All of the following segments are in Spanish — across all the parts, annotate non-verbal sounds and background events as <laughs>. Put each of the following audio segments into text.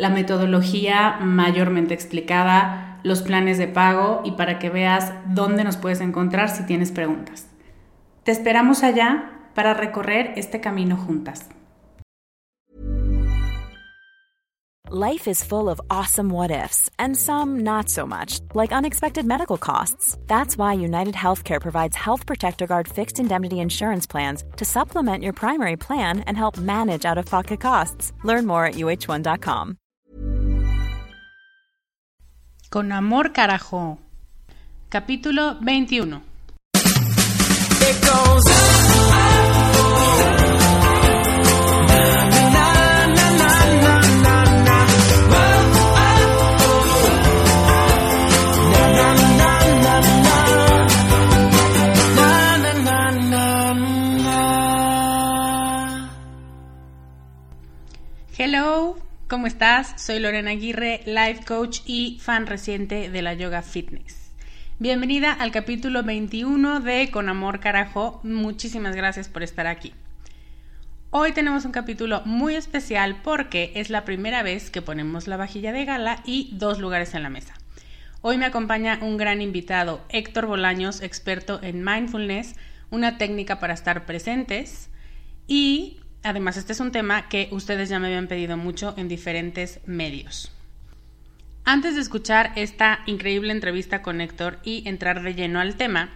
la metodología mayormente explicada, los planes de pago y para que veas dónde nos puedes encontrar si tienes preguntas. Te esperamos allá para recorrer este camino juntas. Life is full of awesome what ifs and some not so much, like unexpected medical costs. That's why United Healthcare provides Health Protector Guard fixed indemnity insurance plans to supplement your primary plan and help manage out of pocket costs. Learn more at uh1.com. Con amor carajo. Capítulo 21. Hello, ¿Cómo estás? Soy Lorena Aguirre, life coach y fan reciente de la yoga fitness. Bienvenida al capítulo 21 de Con Amor Carajo. Muchísimas gracias por estar aquí. Hoy tenemos un capítulo muy especial porque es la primera vez que ponemos la vajilla de gala y dos lugares en la mesa. Hoy me acompaña un gran invitado, Héctor Bolaños, experto en mindfulness, una técnica para estar presentes y Además, este es un tema que ustedes ya me habían pedido mucho en diferentes medios. Antes de escuchar esta increíble entrevista con Héctor y entrar de lleno al tema,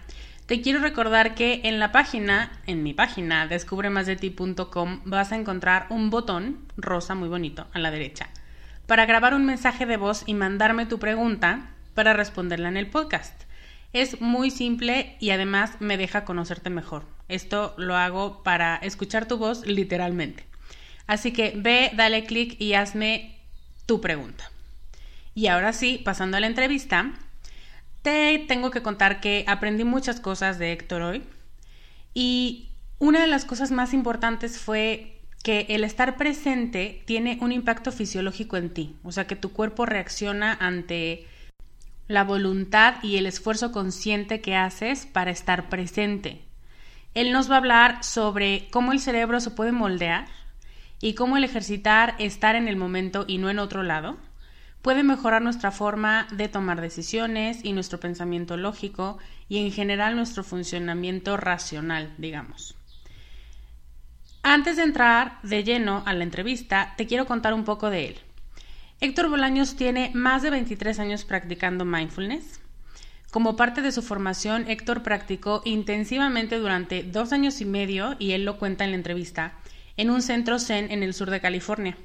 te quiero recordar que en la página, en mi página, descubremasdeti.com, vas a encontrar un botón rosa muy bonito a la derecha para grabar un mensaje de voz y mandarme tu pregunta para responderla en el podcast. Es muy simple y además me deja conocerte mejor. Esto lo hago para escuchar tu voz literalmente. Así que ve, dale clic y hazme tu pregunta. Y ahora sí, pasando a la entrevista, te tengo que contar que aprendí muchas cosas de Héctor hoy. Y una de las cosas más importantes fue que el estar presente tiene un impacto fisiológico en ti. O sea, que tu cuerpo reacciona ante la voluntad y el esfuerzo consciente que haces para estar presente. Él nos va a hablar sobre cómo el cerebro se puede moldear y cómo el ejercitar estar en el momento y no en otro lado puede mejorar nuestra forma de tomar decisiones y nuestro pensamiento lógico y en general nuestro funcionamiento racional, digamos. Antes de entrar de lleno a la entrevista, te quiero contar un poco de él. Héctor Bolaños tiene más de 23 años practicando mindfulness. Como parte de su formación, Héctor practicó intensivamente durante dos años y medio, y él lo cuenta en la entrevista, en un centro Zen en el sur de California.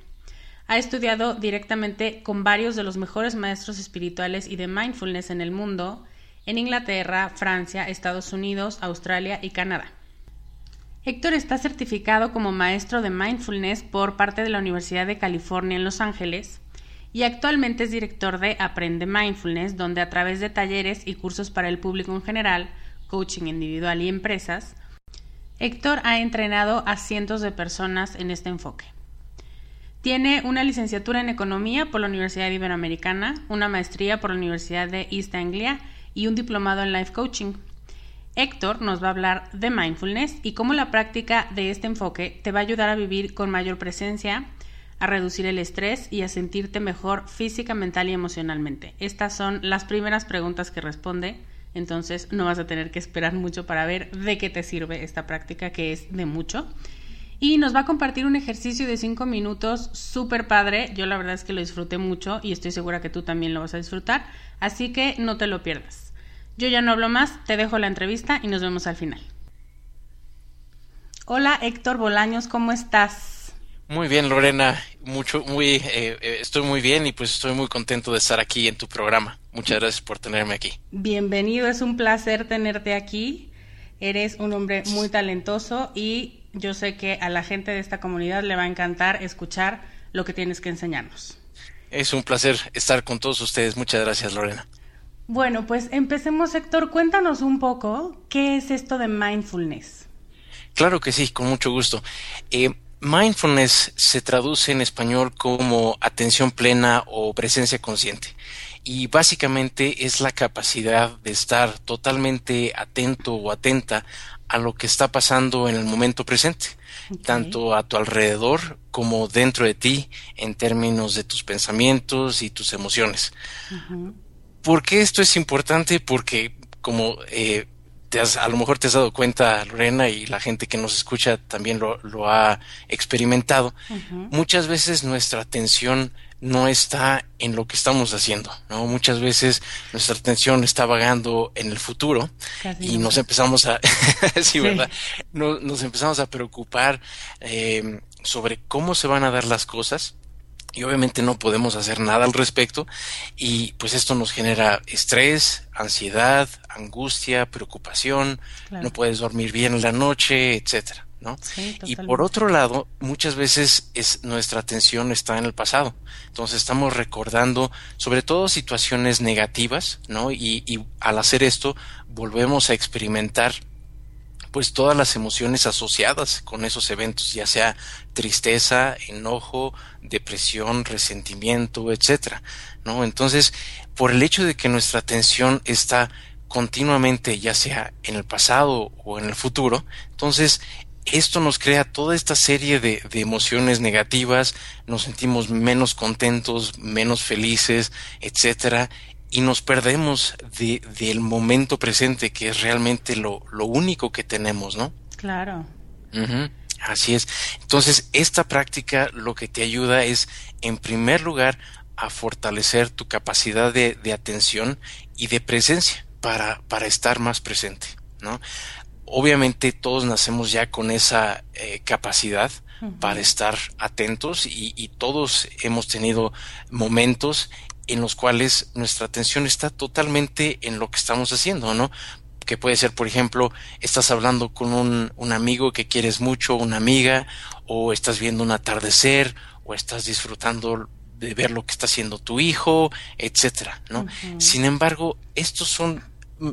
Ha estudiado directamente con varios de los mejores maestros espirituales y de mindfulness en el mundo, en Inglaterra, Francia, Estados Unidos, Australia y Canadá. Héctor está certificado como maestro de mindfulness por parte de la Universidad de California en Los Ángeles y actualmente es director de Aprende Mindfulness, donde a través de talleres y cursos para el público en general, coaching individual y empresas, Héctor ha entrenado a cientos de personas en este enfoque. Tiene una licenciatura en Economía por la Universidad Iberoamericana, una maestría por la Universidad de East Anglia y un diplomado en Life Coaching. Héctor nos va a hablar de mindfulness y cómo la práctica de este enfoque te va a ayudar a vivir con mayor presencia, a reducir el estrés y a sentirte mejor física, mental y emocionalmente. Estas son las primeras preguntas que responde, entonces no vas a tener que esperar mucho para ver de qué te sirve esta práctica, que es de mucho. Y nos va a compartir un ejercicio de 5 minutos súper padre. Yo la verdad es que lo disfruté mucho y estoy segura que tú también lo vas a disfrutar. Así que no te lo pierdas. Yo ya no hablo más, te dejo la entrevista y nos vemos al final. Hola Héctor Bolaños, ¿cómo estás? Muy bien, Lorena. Mucho, muy, eh, eh, estoy muy bien y pues estoy muy contento de estar aquí en tu programa. Muchas gracias por tenerme aquí. Bienvenido, es un placer tenerte aquí. Eres un hombre muy talentoso y yo sé que a la gente de esta comunidad le va a encantar escuchar lo que tienes que enseñarnos. Es un placer estar con todos ustedes. Muchas gracias, Lorena. Bueno, pues empecemos, Héctor. Cuéntanos un poco qué es esto de mindfulness. Claro que sí, con mucho gusto. Eh, Mindfulness se traduce en español como atención plena o presencia consciente y básicamente es la capacidad de estar totalmente atento o atenta a lo que está pasando en el momento presente, tanto a tu alrededor como dentro de ti en términos de tus pensamientos y tus emociones. ¿Por qué esto es importante? Porque como eh, a lo mejor te has dado cuenta, Lorena, y la gente que nos escucha también lo, ha experimentado, muchas veces nuestra atención no está en lo que estamos haciendo, ¿no? Muchas veces nuestra atención está vagando en el futuro y nos empezamos a, <laughs> sí, ¿verdad? nos empezamos a preocupar eh, sobre cómo se van a dar las cosas y obviamente no podemos hacer nada al respecto y pues esto nos genera estrés, ansiedad, angustia, preocupación, no puedes dormir bien en la noche, etcétera, ¿no? y por otro lado, muchas veces es nuestra atención está en el pasado. Entonces estamos recordando sobre todo situaciones negativas, ¿no? Y, y al hacer esto volvemos a experimentar pues todas las emociones asociadas con esos eventos, ya sea tristeza, enojo, depresión, resentimiento, etcétera, ¿no? Entonces, por el hecho de que nuestra atención está continuamente, ya sea en el pasado o en el futuro, entonces esto nos crea toda esta serie de, de, emociones negativas, nos sentimos menos contentos, menos felices, etcétera, y nos perdemos de, del momento presente, que es realmente lo, lo único que tenemos, ¿no? Claro. Así es. Entonces, esta práctica lo que te ayuda es, en primer lugar, a fortalecer tu capacidad de, de atención y de presencia para, para estar más presente, ¿no? Obviamente todos nacemos ya con esa eh, capacidad para estar atentos y, y, todos hemos tenido momentos en los cuales nuestra atención está totalmente en lo que estamos haciendo, ¿no? Que puede ser, por ejemplo, estás hablando con un, un amigo que quieres mucho, una amiga, o estás viendo un atardecer, o estás disfrutando de ver lo que está haciendo tu hijo, etcétera, ¿no? Sin embargo, estos son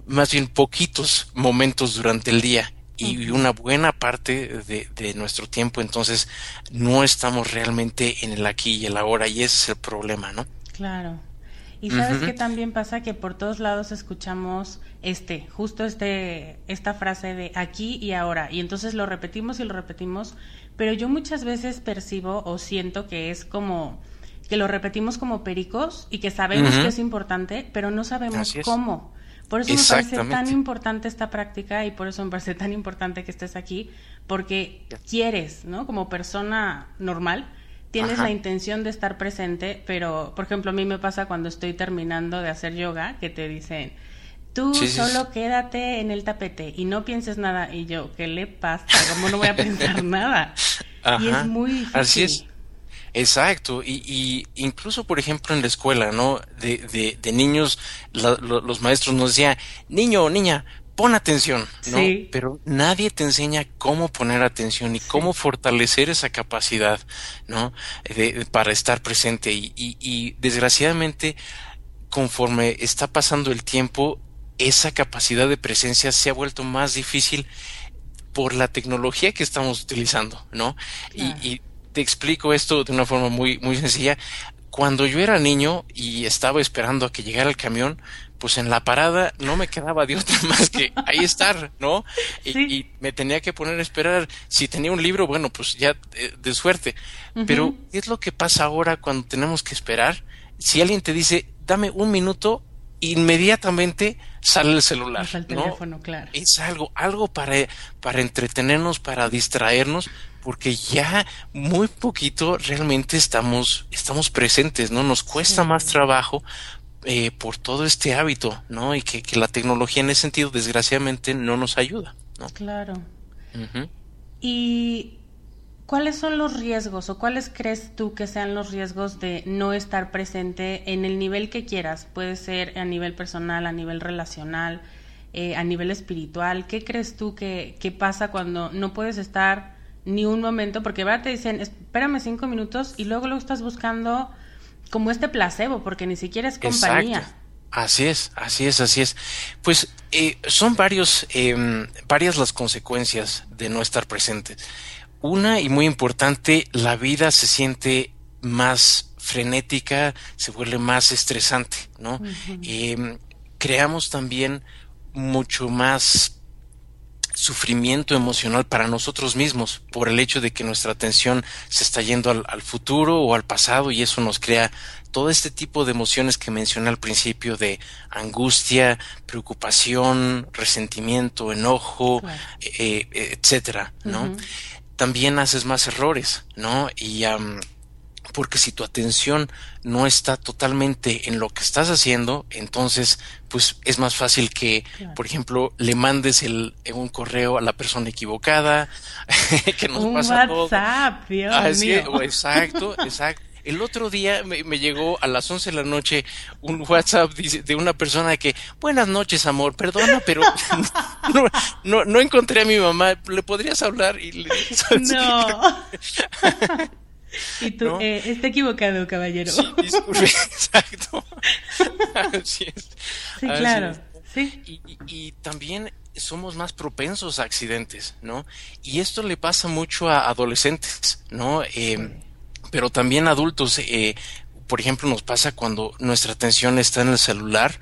más bien poquitos momentos durante el día y una buena parte de, de, nuestro tiempo entonces no estamos realmente en el aquí y el ahora y ese es el problema, ¿no? Claro. Y sabes que también pasa que por todos lados escuchamos este, justo este, esta frase de aquí y ahora, y entonces lo repetimos y lo repetimos, pero yo muchas veces percibo o siento que es como que lo repetimos como pericos y que sabemos que es importante, pero no sabemos cómo. Por eso me parece tan importante esta práctica y por eso me parece tan importante que estés aquí, porque quieres, ¿no? Como persona normal, tienes la intención de estar presente, pero, por ejemplo, a mí me pasa cuando estoy terminando de hacer yoga, que te dicen, tú solo quédate en el tapete y no pienses nada. Y yo, ¿qué le pasa? ¿Cómo no voy a pensar <laughs> nada? Y es muy difícil. Así es. Exacto, y, y, incluso por ejemplo en la escuela, ¿no? De, de, de niños, los maestros nos decían, niño o niña, pon atención, ¿no? Pero nadie te enseña cómo poner atención y cómo fortalecer esa capacidad, ¿no? para estar presente. Y, y, desgraciadamente, conforme está pasando el tiempo, esa capacidad de presencia se ha vuelto más difícil por la tecnología que estamos utilizando, ¿no? Y, y, te explico esto de una forma muy, muy sencilla. Cuando yo era niño y estaba esperando a que llegara el camión, pues en la parada no me quedaba de otra más que ahí estar, ¿no? Y, me tenía que poner a esperar. Si tenía un libro, bueno, pues ya eh, de, suerte. Pero, ¿qué es lo que pasa ahora cuando tenemos que esperar? Si alguien te dice, dame un minuto, inmediatamente sale el celular. el teléfono, claro. Es algo, algo para, para entretenernos, para distraernos, porque ya muy poquito realmente estamos, estamos presentes, ¿no? Nos cuesta más trabajo eh, por todo este hábito, ¿no? Y que, la tecnología en ese sentido, desgraciadamente, no nos ayuda, ¿no? Claro. Y ¿Cuáles son los riesgos o cuáles crees tú que sean los riesgos de no estar presente en el nivel que quieras? Puede ser a nivel personal, a nivel relacional, eh, a nivel espiritual. ¿Qué crees tú que, pasa cuando no puedes estar ni un momento? Porque va te dicen, espérame cinco minutos y luego lo estás buscando como este placebo, porque ni siquiera es compañía. Así es, así es, así es. Pues eh, son varios, em, varias las consecuencias de no estar presente. Una y muy importante, la vida se siente más frenética, se vuelve más estresante, ¿no? Em, creamos también mucho más sufrimiento emocional para nosotros mismos por el hecho de que nuestra atención se está yendo al, futuro o al pasado y eso nos crea todo este tipo de emociones que mencioné al principio de angustia, preocupación, resentimiento, enojo, eh, eh, etcétera, ¿no? también haces más errores, ¿no? Y porque si tu atención no está totalmente en lo que estás haciendo, entonces pues es más fácil que, por ejemplo, le mandes el, un correo a la persona equivocada, <laughs> que nos un pasa WhatsApp, Dios mío. exacto, <laughs> exacto. El otro día me, llegó a las 11 de la noche un WhatsApp de una persona que, buenas noches, amor, perdona, pero <laughs> no, no, encontré a mi mamá, ¿le podrías hablar? Y le no. <laughs> y tú, eh, está equivocado, caballero. Sí, disculpe, <laughs> exacto. <laughs> Así es. Sí, claro. Sí. Y, y, también somos más propensos a accidentes, ¿no? Y esto le pasa mucho a adolescentes, ¿no? Eh, pero también adultos, eh, por ejemplo, nos pasa cuando nuestra atención está en el celular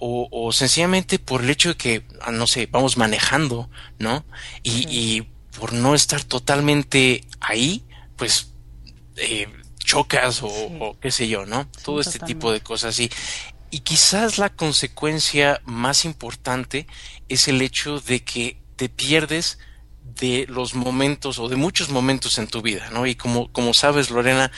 o, sencillamente por el hecho de que, ah, no sé, vamos manejando, ¿no? Y, por no estar totalmente ahí, pues eh, chocas o, qué sé yo, ¿no? Todo este tipo de cosas. Y, y quizás la consecuencia más importante es el hecho de que te pierdes de los momentos o de muchos momentos en tu vida, ¿no? Y como, como sabes, Lorena,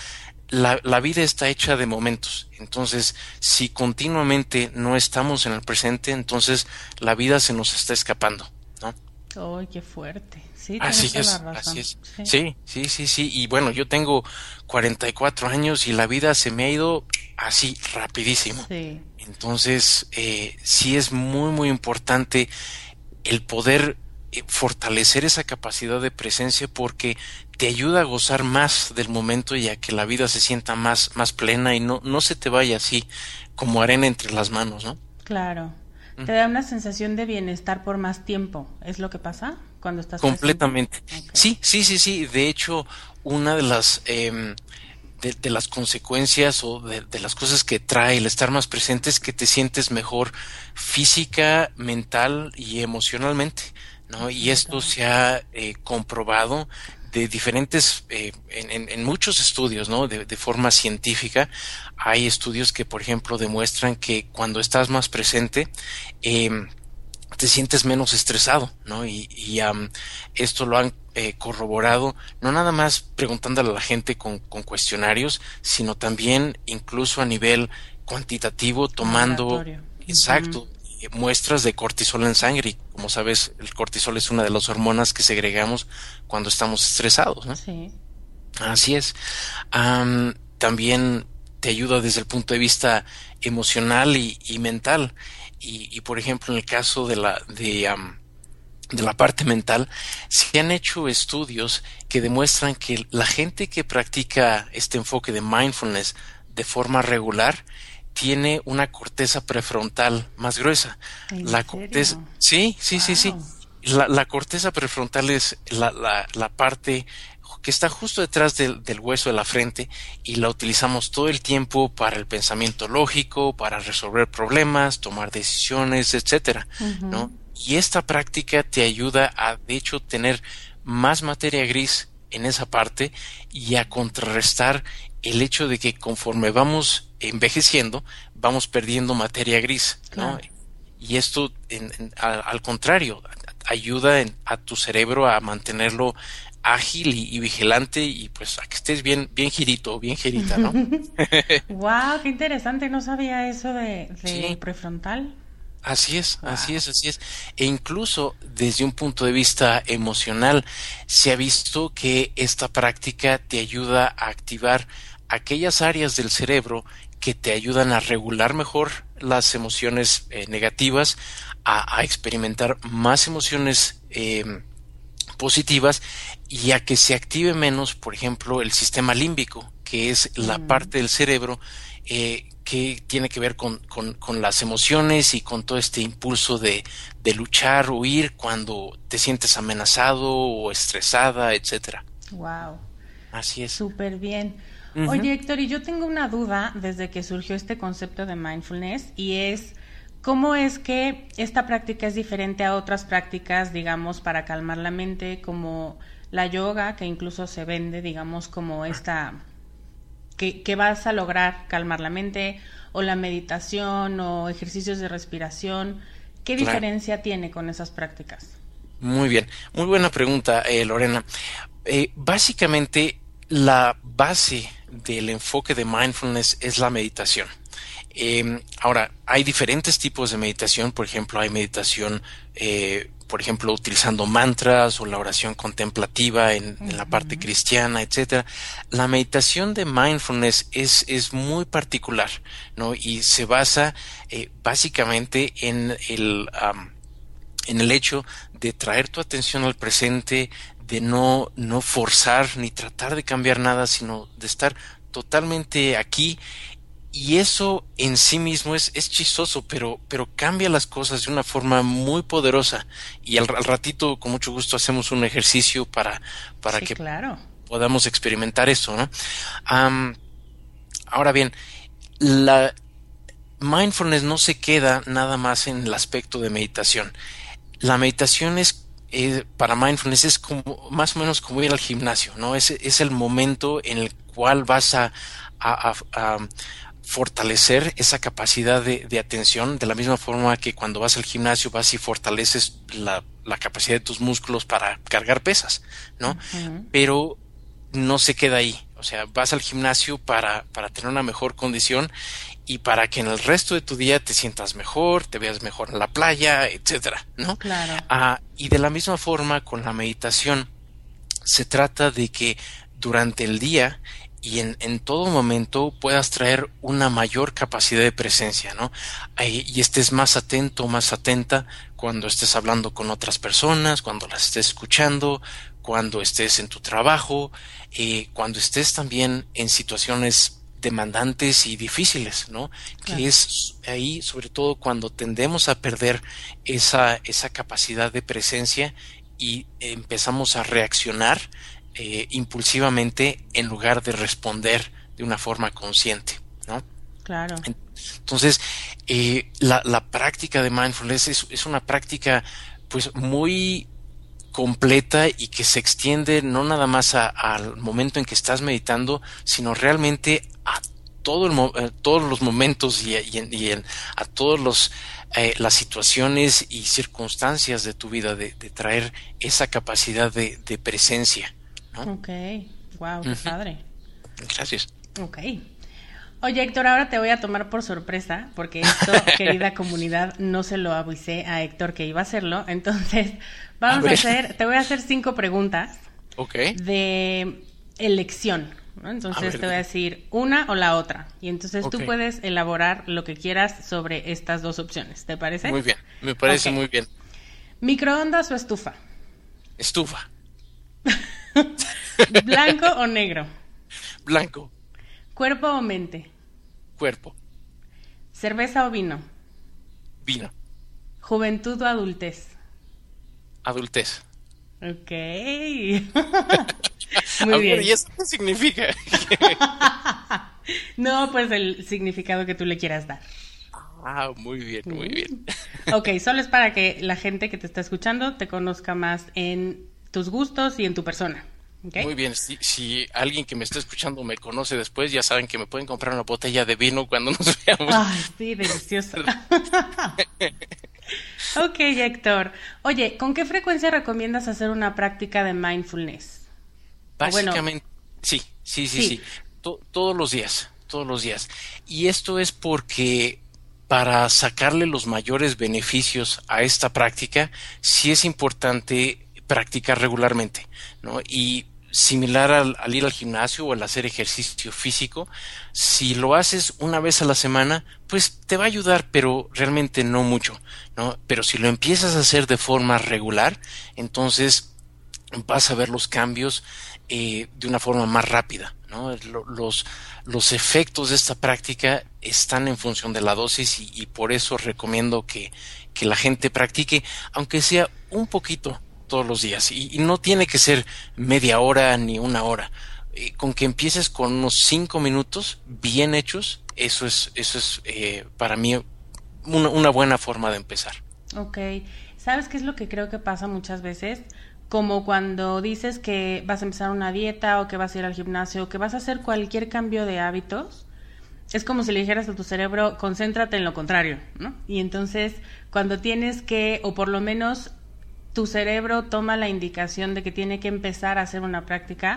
la, la, vida está hecha de momentos. Entonces, si continuamente no estamos en el presente, entonces la vida se nos está escapando. ¡Ay, qué fuerte! Sí, así es, así es. Sí. sí, sí, sí, Y bueno, yo tengo 44 años y la vida se me ha ido así rapidísimo. Sí. Entonces, eh, sí es muy, muy importante el poder eh, fortalecer esa capacidad de presencia porque te ayuda a gozar más del momento y a que la vida se sienta más, más plena y no, no se te vaya así como arena entre las manos, ¿no? Claro. Te da una sensación de bienestar por más tiempo. ¿Es lo que pasa cuando estás completamente? Sí, sí, sí, sí. De hecho, una de las em, de, las consecuencias o de, de, las cosas que trae el estar más presente es que te sientes mejor física, mental y emocionalmente. ¿no? Y esto se ha eh, comprobado de diferentes, eh, en, en, muchos estudios, ¿no? De, de, forma científica, hay estudios que, por ejemplo, demuestran que cuando estás más presente, eh, te sientes menos estresado, ¿no? Y, y esto lo han eh, corroborado, no nada más preguntándole a la gente con, con, cuestionarios, sino también incluso a nivel cuantitativo, tomando, exacto, muestras de cortisol en sangre. Y como sabes, el cortisol es una de las hormonas que segregamos cuando estamos estresados. ¿no? Sí. Así es. también te ayuda desde el punto de vista emocional y, mental. Y, por ejemplo, en el caso de la, de, de la parte mental, se han hecho estudios que demuestran que la gente que practica este enfoque de mindfulness de forma regular tiene una corteza prefrontal más gruesa. La corteza, sí, sí, sí, sí. La, la, corteza prefrontal es la, la, la, parte que está justo detrás del, hueso de la frente y la utilizamos todo el tiempo para el pensamiento lógico, para resolver problemas, tomar decisiones, etcétera, ¿no? Y esta práctica te ayuda a, de hecho, tener más materia gris en esa parte y a contrarrestar el hecho de que conforme vamos envejeciendo, vamos perdiendo materia gris, ¿no? Y esto, al, contrario, ayuda a tu cerebro a mantenerlo ágil y, vigilante y pues a que estés bien, bien girito, bien girita, ¿no? <laughs> <laughs> wow, qué interesante, no sabía eso de, prefrontal. Así es, así es, así es. E incluso desde un punto de vista emocional, se ha visto que esta práctica te ayuda a activar aquellas áreas del cerebro que te ayudan a regular mejor las emociones eh, negativas, a, experimentar más emociones eh, positivas y a que se active menos, por ejemplo, el sistema límbico, que es la mm. parte del cerebro eh, que tiene que ver con, con, las emociones y con todo este impulso de, de luchar, huir cuando te sientes amenazado o estresada, etcétera. Wow. Así es. Súper bien. Oye, Héctor, y yo tengo una duda desde que surgió este concepto de mindfulness y es cómo es que esta práctica es diferente a otras prácticas, digamos, para calmar la mente, como la yoga, que incluso se vende, digamos, como esta, que, que vas a lograr calmar la mente, o la meditación o ejercicios de respiración. ¿Qué diferencia tiene con esas prácticas? Muy bien, muy buena pregunta, eh, Lorena. Eh, básicamente, la base del enfoque de mindfulness es la meditación. Em, ahora, hay diferentes tipos de meditación, por ejemplo, hay meditación, eh, por ejemplo, utilizando mantras o la oración contemplativa en, la parte cristiana, etcétera. La meditación de mindfulness es, es muy particular, ¿no? Y se basa eh, básicamente en el, en el hecho de traer tu atención al presente, de no, no forzar ni tratar de cambiar nada, sino de estar totalmente aquí y eso en sí mismo es, es chistoso, pero, pero cambia las cosas de una forma muy poderosa. Y al, ratito, con mucho gusto, hacemos un ejercicio para, para que podamos experimentar eso, ¿no? ahora bien, la mindfulness no se queda nada más en el aspecto de meditación. La meditación es eh, para mindfulness es como más o menos como ir al gimnasio, ¿no? Es, es el momento en el cual vas a, a, fortalecer esa capacidad de, atención de la misma forma que cuando vas al gimnasio vas y fortaleces la, capacidad de tus músculos para cargar pesas, ¿no? Pero no se queda ahí. O sea, vas al gimnasio para, para tener una mejor condición y para que en el resto de tu día te sientas mejor, te veas mejor en la playa, etcétera, ¿no? Claro. Ah, y de la misma forma con la meditación se trata de que durante el día y en, en, todo momento puedas traer una mayor capacidad de presencia, ¿no? y estés más atento, más atenta cuando estés hablando con otras personas, cuando las estés escuchando, cuando estés en tu trabajo, eh, cuando estés también en situaciones demandantes y difíciles, ¿no? Que es ahí, sobre todo cuando tendemos a perder esa, esa capacidad de presencia y empezamos a reaccionar eh, impulsivamente en lugar de responder de una forma consciente, ¿no? Claro. Entonces, eh, la, la, práctica de mindfulness es, es, una práctica pues muy completa y que se extiende no nada más al momento en que estás meditando, sino realmente a todo el, eh, todos los momentos y, y, a todos los las situaciones y circunstancias de tu vida de, de traer esa capacidad de, de presencia Ok, wow, qué padre. Gracias. Ok. Oye, Héctor, ahora te voy a tomar por sorpresa, porque esto, <laughs> querida comunidad, no se lo avisé a Héctor que iba a hacerlo. Entonces, vamos a, hacer, te voy a hacer cinco preguntas okay. de elección. Entonces te voy a decir una o la otra. Y entonces tú puedes elaborar lo que quieras sobre estas dos opciones. ¿Te parece? Muy bien, me parece muy bien. ¿Microondas o estufa? Estufa. <laughs> ¿Blanco o negro? Blanco. ¿Cuerpo o mente? Cuerpo. ¿Cerveza o vino? Vino. ¿Juventud o adultez? Adultez. Ok. <laughs> Muy bien. ¿y eso qué significa? <laughs> no, pues el significado que tú le quieras dar. Ah, muy bien, muy bien. <laughs> Ok, solo es para que la gente que te está escuchando te conozca más en tus gustos y en tu persona. Muy bien, si, alguien que me está escuchando me conoce después, ya saben que me pueden comprar una botella de vino cuando nos <laughs> veamos. Ay, sí, delicioso. ok, Héctor. Oye, ¿con qué frecuencia recomiendas hacer una práctica de mindfulness? Básicamente, sí, sí, sí, sí. todos los días, todos los días. Y esto es porque para sacarle los mayores beneficios a esta práctica, sí es importante practicar regularmente, ¿no? Y similar al, ir al gimnasio o al hacer ejercicio físico, si lo haces una vez a la semana, pues te va a ayudar, pero realmente no mucho, ¿no? Pero si lo empiezas a hacer de forma regular, entonces vas a ver los cambios eh, de una forma más rápida, ¿no? Los, los efectos de esta práctica están en función de la dosis y, por eso recomiendo que, que la gente practique, aunque sea un poquito todos los días y, no tiene que ser media hora ni una hora. Eh, con que empieces con unos cinco minutos bien hechos, eso es, eso es eh, para mí una, buena forma de empezar. Ok, ¿sabes qué es lo que creo que pasa muchas veces? Como cuando dices que vas a empezar una dieta o que vas a ir al gimnasio o que vas a hacer cualquier cambio de hábitos, es como si le dijeras a tu cerebro, concéntrate en lo contrario, ¿no? Y entonces, cuando tienes que, o por lo menos tu cerebro toma la indicación de que tiene que empezar a hacer una práctica,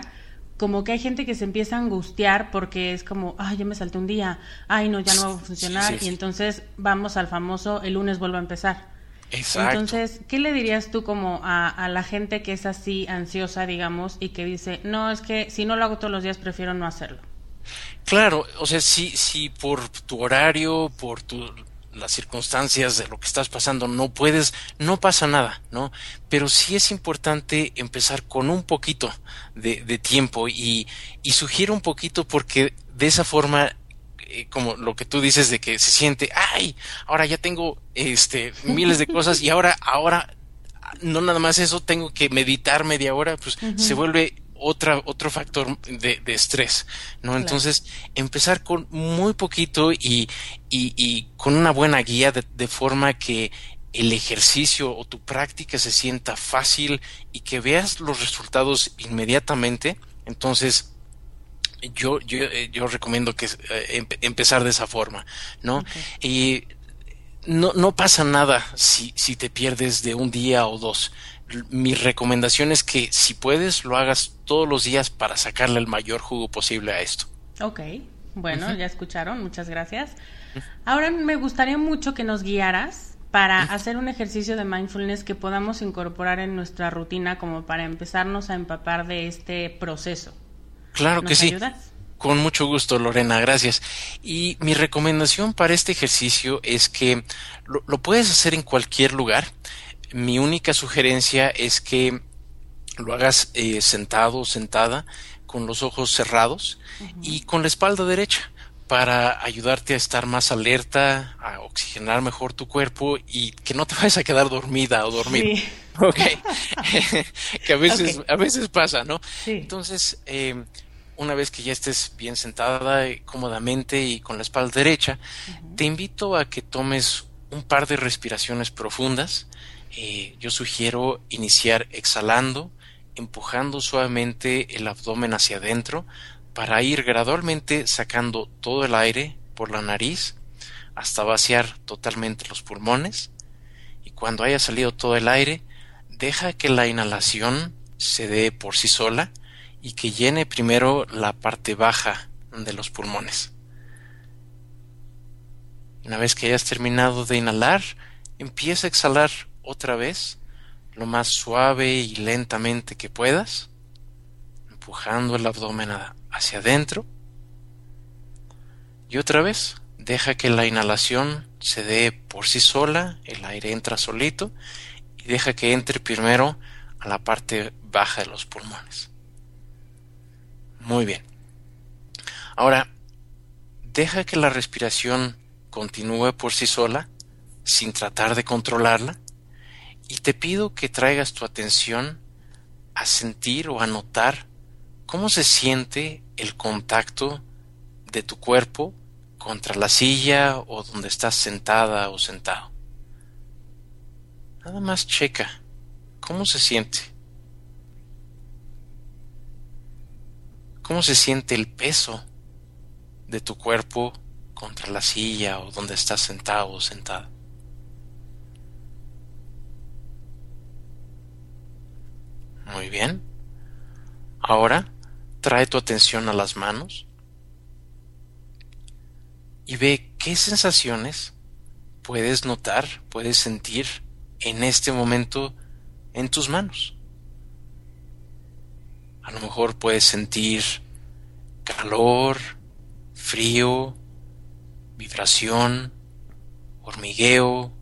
como que hay gente que se empieza a angustiar porque es como, ay, yo me salté un día, ay, no, ya no va a funcionar, y entonces vamos al famoso, el lunes vuelvo a empezar. Exacto. Entonces, ¿qué le dirías tú como a, a, la gente que es así ansiosa, digamos, y que dice, no, es que si no lo hago todos los días, prefiero no hacerlo? Claro, o sea, si, si por tu horario, por tu las circunstancias de lo que estás pasando no puedes, no pasa nada, ¿no? Pero sí es importante empezar con un poquito de, de tiempo y, y sugiero un poquito porque de esa forma eh, como lo que tú dices de que se siente, ay, ahora ya tengo este miles de cosas y ahora, ahora no nada más eso, tengo que meditar media hora, pues se vuelve otra, otro factor de, de estrés, ¿no? Entonces, empezar con muy poquito y, y, y con una buena guía de, de, forma que el ejercicio o tu práctica se sienta fácil y que veas los resultados inmediatamente, entonces yo, yo, eh, yo recomiendo que eh, empezar de esa forma, ¿no? Y no, no pasa nada si, si te pierdes de un día o dos mi recomendación es que si puedes lo hagas todos los días para sacarle el mayor jugo posible a esto. Ok, bueno, ya escucharon, muchas gracias. Ahora me gustaría mucho que nos guiaras para hacer un ejercicio de mindfulness que podamos incorporar en nuestra rutina como para empezarnos a empapar de este proceso. Claro que sí. Con mucho gusto, Lorena, gracias. Y mi recomendación para este ejercicio es que lo, lo puedes hacer en cualquier lugar mi única sugerencia es que lo hagas eh, sentado o sentada, con los ojos cerrados y con la espalda derecha para ayudarte a estar más alerta, a oxigenar mejor tu cuerpo y que no te <laughs> vayas a quedar dormida o dormido. Sí. Ok. <laughs> <laughs> que a veces, a veces pasa, ¿no? Entonces, eh, una vez que ya estés bien sentada cómodamente y con la espalda derecha, te invito a que tomes un par de respiraciones profundas. Eh, yo sugiero iniciar exhalando, empujando suavemente el abdomen hacia adentro para ir gradualmente sacando todo el aire por la nariz hasta vaciar totalmente los pulmones. Y cuando haya salido todo el aire deja que la inhalación se dé por sí sola y que llene primero la parte baja de los pulmones. Una vez que hayas terminado de inhalar, empieza a exhalar otra vez lo más suave y lentamente que puedas, empujando el abdomen hacia adentro. Y otra vez, deja que la inhalación se dé por sí sola, el aire entra solito y deja que entre primero a la parte baja de los pulmones. Muy bien. Ahora, deja que la respiración continúe por sí sola, sin tratar de controlarla, y te pido que traigas tu atención a sentir o a notar ¿cómo se siente el contacto de tu cuerpo contra la silla o donde estás sentada o sentado? Nada más checa cómo se siente. ¿Cómo se siente el peso de tu cuerpo contra la silla o donde estás sentado o sentada? Muy bien. Ahora trae tu atención a las manos y ve qué sensaciones puedes notar, puedes sentir en este momento en tus manos. A lo mejor puedes sentir calor, frío, vibración, hormigueo,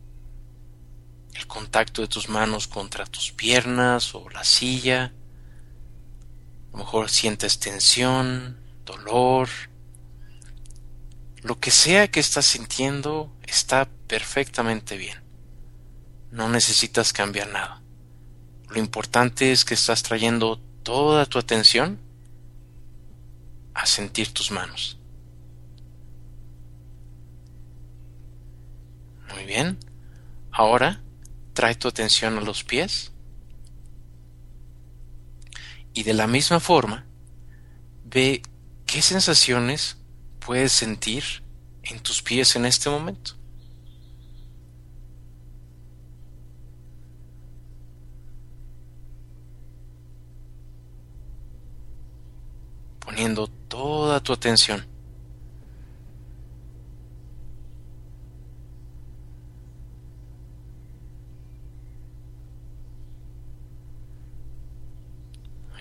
el contacto de tus manos contra tus piernas o la silla. A lo mejor sientes tensión, dolor. Lo que sea que estás sintiendo está perfectamente bien. No necesitas cambiar nada. Lo importante es que estás trayendo toda tu atención a sentir tus manos. Muy bien. Ahora trae tu atención a los pies. Y de la misma forma, ve qué sensaciones puedes sentir en tus pies en este momento. Poniendo toda tu atención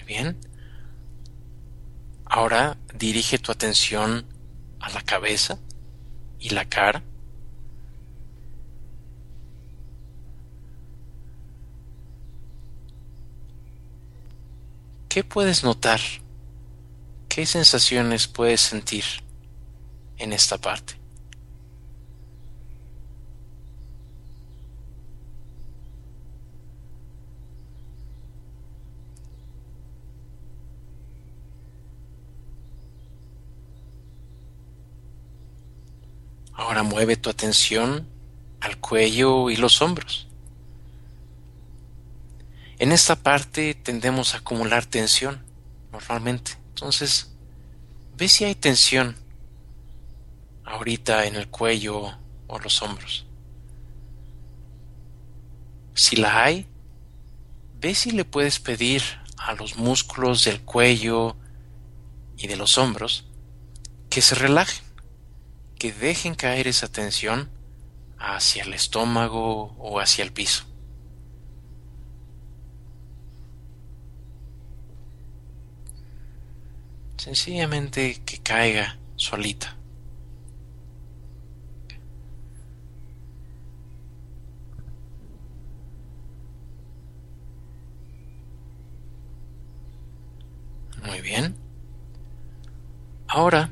bien. Ahora dirige tu atención a la cabeza y la cara. ¿Qué puedes notar? ¿Qué sensaciones puedes sentir en esta parte? Ahora mueve tu atención al cuello y los hombros. En esta parte tendemos a acumular tensión normalmente. Entonces, ve si hay tensión ahorita en el cuello o los hombros. Si la hay, ve si le puedes pedir a los músculos del cuello y de los hombros que se relajen que dejen caer esa tensión hacia el estómago o hacia el piso. Sencillamente que caiga solita. Muy bien. Ahora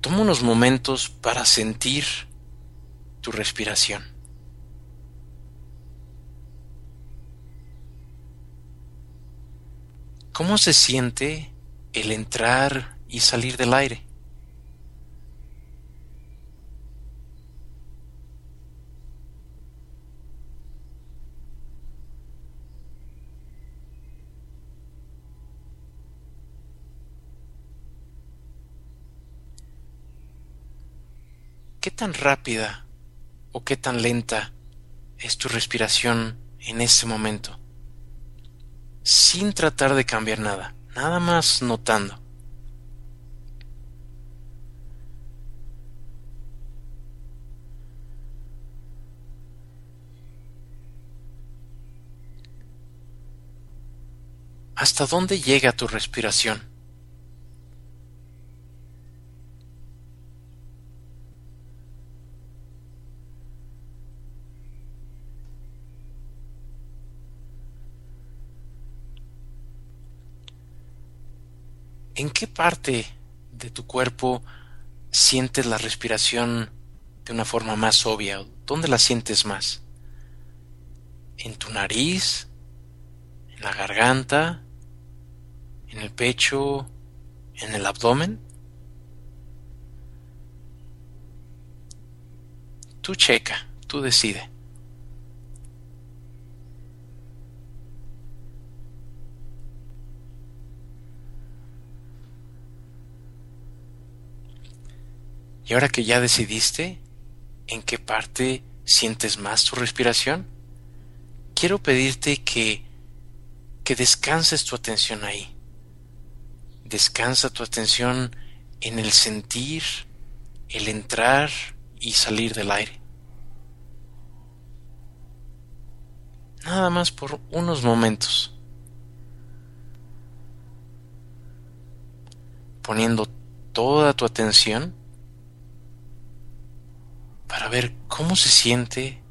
Toma unos momentos para sentir tu respiración. ¿Cómo se siente el entrar y salir del aire? ¿Qué tan rápida o qué tan lenta es tu respiración en este momento? Sin tratar de cambiar nada, nada más notando. ¿Hasta dónde llega tu respiración? ¿En qué parte de tu cuerpo sientes la respiración de una forma más obvia? ¿Dónde la sientes más? ¿En tu nariz? ¿En la garganta? ¿En el pecho? en el abdomen. Tú checa, tú decide. Y ahora que ya decidiste en qué parte sientes más tu respiración, quiero pedirte que, que descanses tu atención ahí. Descansa tu atención en el sentir, el entrar y salir del aire. Nada más por unos momentos. Poniendo toda tu atención para ver cómo se siente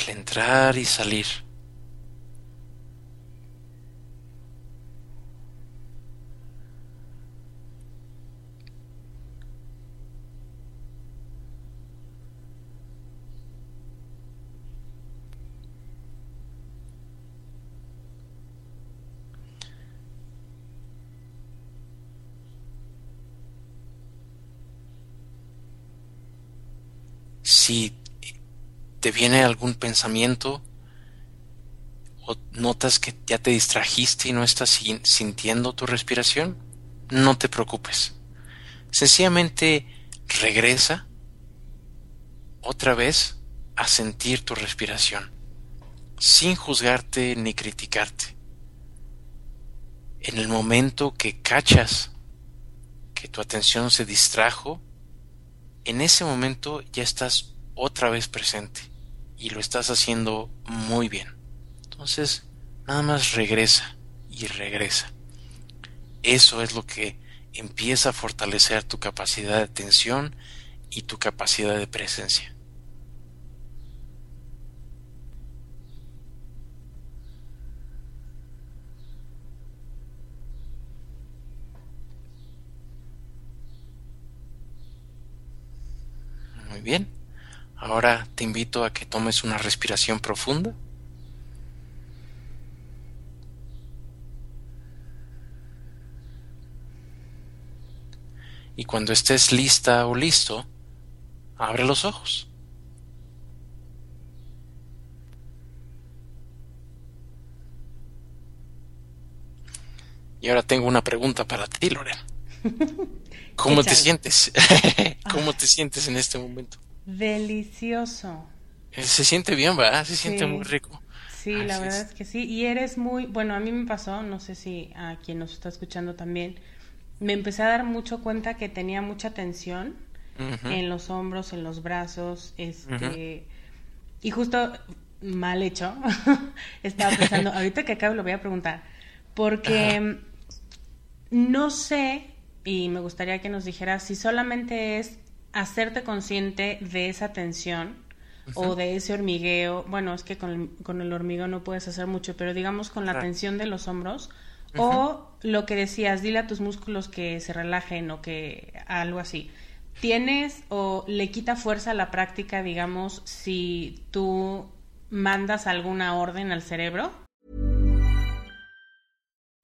el entrar y salir. Si te viene algún pensamiento o notas que ya te distrajiste y no estás sintiendo tu respiración, no te preocupes. Sencillamente regresa otra vez a sentir tu respiración, sin juzgarte ni criticarte. En el momento que cachas que tu atención se distrajo, en ese momento ya estás otra vez presente y lo estás haciendo muy bien. Entonces, nada más regresa y regresa. Eso es lo que empieza a fortalecer tu capacidad de atención y tu capacidad de presencia. Muy bien. Ahora te invito a que tomes una respiración profunda. Y cuando estés lista o listo, abre los ojos. Y ahora tengo una pregunta para ti, Lorena. <laughs> ¿Cómo te sientes? <laughs> ¿Cómo te sientes en este momento? Delicioso. Eh, se siente bien, ¿verdad? Se siente muy rico. Sí, la verdad es. que sí. Y eres muy, bueno, a mí me pasó, no sé si a quien nos está escuchando también, me empecé a dar mucho cuenta que tenía mucha tensión en los hombros, en los brazos, este, y justo mal hecho, <laughs> estaba pensando, <laughs> ahorita que acabo lo voy a preguntar, porque no sé y me gustaría que nos dijeras si solamente es hacerte consciente de esa tensión o de ese hormigueo. Bueno, es que con el, hormigueo no puedes hacer mucho, pero digamos con la tensión de los hombros. O lo que decías, dile a tus músculos que se relajen o que algo así. ¿Tienes o le quita fuerza a la práctica, digamos, si tú mandas alguna orden al cerebro?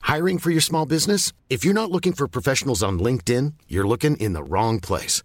Hiring for your small business? If you're not looking for professionals on LinkedIn, you're looking in the wrong place.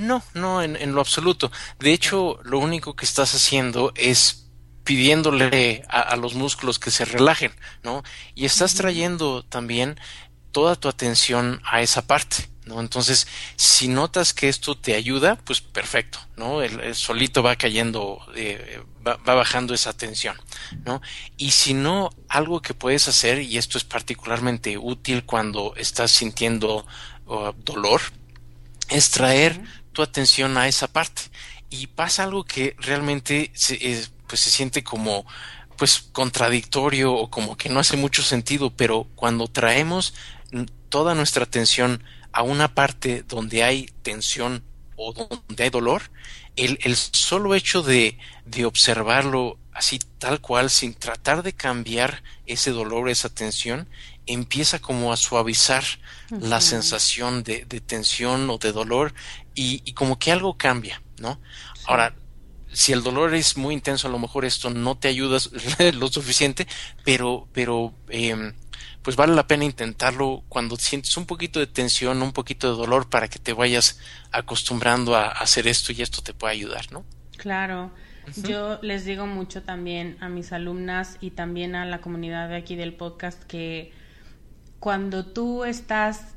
No, no, en, en lo absoluto. De hecho, lo único que estás haciendo es pidiéndole a, los músculos que se relajen, ¿no? Y estás trayendo también toda tu atención a esa parte, ¿no? Entonces, si notas que esto te ayuda, pues perfecto, ¿no? El, solito va cayendo, eh, va, bajando esa tensión, ¿no? Y si no, algo que puedes hacer, y esto es particularmente útil cuando estás sintiendo uh, dolor, es traer tu atención a esa parte. Y pasa algo que realmente se, pues se siente como pues contradictorio o como que no hace mucho sentido, pero cuando traemos toda nuestra atención a una parte donde hay tensión o donde hay dolor, el, el solo hecho de, de observarlo así tal cual, sin tratar de cambiar ese dolor, esa tensión, empieza como a suavizar la sensación de, de, tensión o de dolor y, y, como que algo cambia, ¿no? Ahora, si el dolor es muy intenso, a lo mejor esto no te ayuda <laughs> lo suficiente, pero, pero eh, pues vale la pena intentarlo cuando sientes un poquito de tensión, un poquito de dolor para que te vayas acostumbrando a hacer esto y esto te puede ayudar, ¿no? Claro. Yo les digo mucho también a mis alumnas y también a la comunidad de aquí del podcast que cuando tú estás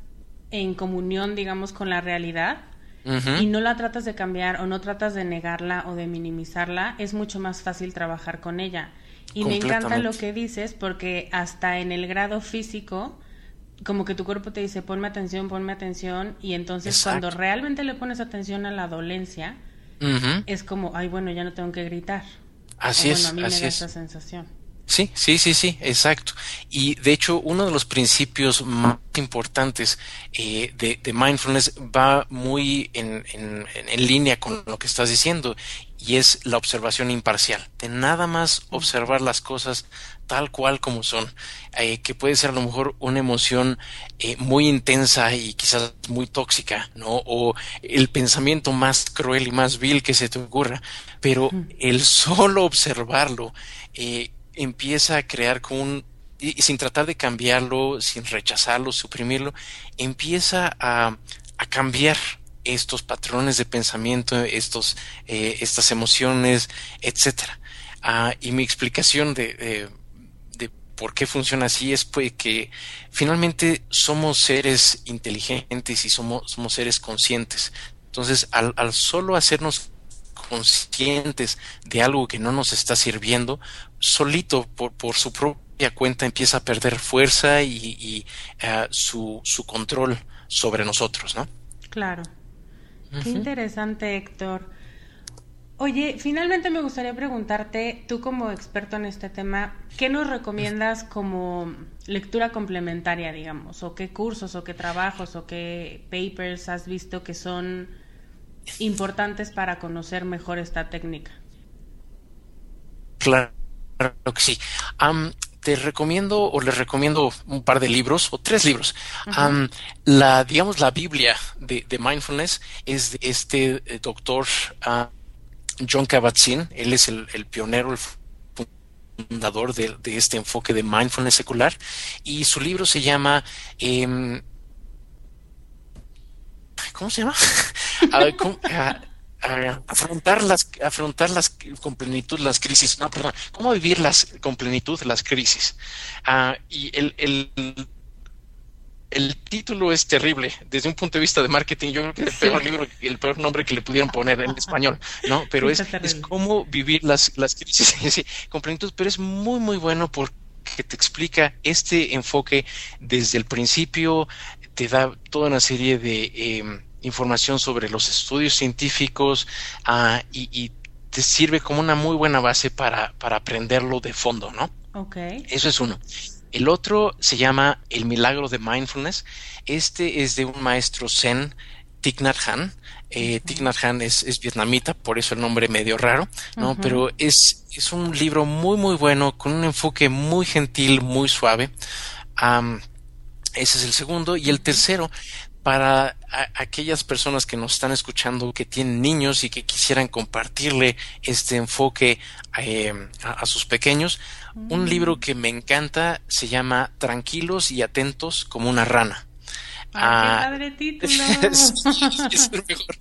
en comunión, digamos, con la realidad y no la tratas de cambiar o no tratas de negarla o de minimizarla, es mucho más fácil trabajar con ella. Y me encanta lo que dices porque hasta en el grado físico, como que tu cuerpo te dice, ponme atención, ponme atención, y entonces cuando realmente le pones atención a la dolencia, es como, ay, bueno, ya no tengo que gritar. Así es. A mí así me da es. esa sensación. Sí, sí, sí, sí, exacto. Y de hecho, uno de los principios más importantes eh, de, de, mindfulness va muy en, en, en, línea con lo que estás diciendo y es la observación imparcial, de nada más observar las cosas tal cual como son, eh, que puede ser a lo mejor una emoción eh, muy intensa y quizás muy tóxica, ¿no? O el pensamiento más cruel y más vil que se te ocurra, pero el solo observarlo eh, empieza a crear como un y sin tratar de cambiarlo, sin rechazarlo, suprimirlo, empieza a, a cambiar estos patrones de pensamiento, estos, eh, estas emociones, etcétera. Ah, y mi explicación de, de, por qué funciona así es pues que finalmente somos seres inteligentes y somos, somos seres conscientes. Entonces, al, al solo hacernos conscientes de algo que no nos está sirviendo, solito por, por su propia cuenta empieza a perder fuerza y, y uh, su, su control sobre nosotros, ¿no? Claro. Qué interesante, Héctor. Oye, finalmente me gustaría preguntarte, tú como experto en este tema, ¿qué nos recomiendas como lectura complementaria, digamos? ¿O qué cursos, o qué trabajos, o qué papers has visto que son importantes para conocer mejor esta técnica? Claro que sí. Um, te recomiendo o les recomiendo un par de libros o tres libros. Uh -huh. um, la, digamos, la Biblia de, de, mindfulness es de este eh, doctor uh, John Kabat-Zinn. Él es el, el, pionero, el fundador de, de, este enfoque de mindfulness secular y su libro se llama eh, ¿cómo se llama? <laughs> ¿cómo? afrontar las afrontar las con plenitud las crisis. No perdón. Cómo vivir las con plenitud las crisis uh, y el, el el título es terrible desde un punto de vista de marketing yo creo que el peor libro el peor nombre que le pudieran poner en español no pero es, es cómo vivir las las crisis. <laughs> Sí, con plenitud pero es muy muy bueno porque te explica este enfoque desde el principio te da toda una serie de eh, información sobre los estudios científicos uh, y, y, te sirve como una muy buena base para, para aprenderlo de fondo, ¿no? Ok. Eso es uno. El otro se llama El Milagro de Mindfulness. Este es de un maestro zen, Thich Nhat Hanh. Eh. Thich Nhat Hanh es, es, vietnamita, por eso el nombre medio raro, ¿no? Uh -huh. Pero es, es un libro muy, muy bueno, con un enfoque muy gentil, muy suave. Um, ese es el segundo. Y el tercero para aquellas personas que nos están escuchando que tienen niños y que quisieran compartirle este enfoque eh, a, a, sus pequeños, mm. un libro que me encanta se llama Tranquilos y atentos como una rana. Ah, qué padre <laughs> título. es el mejor.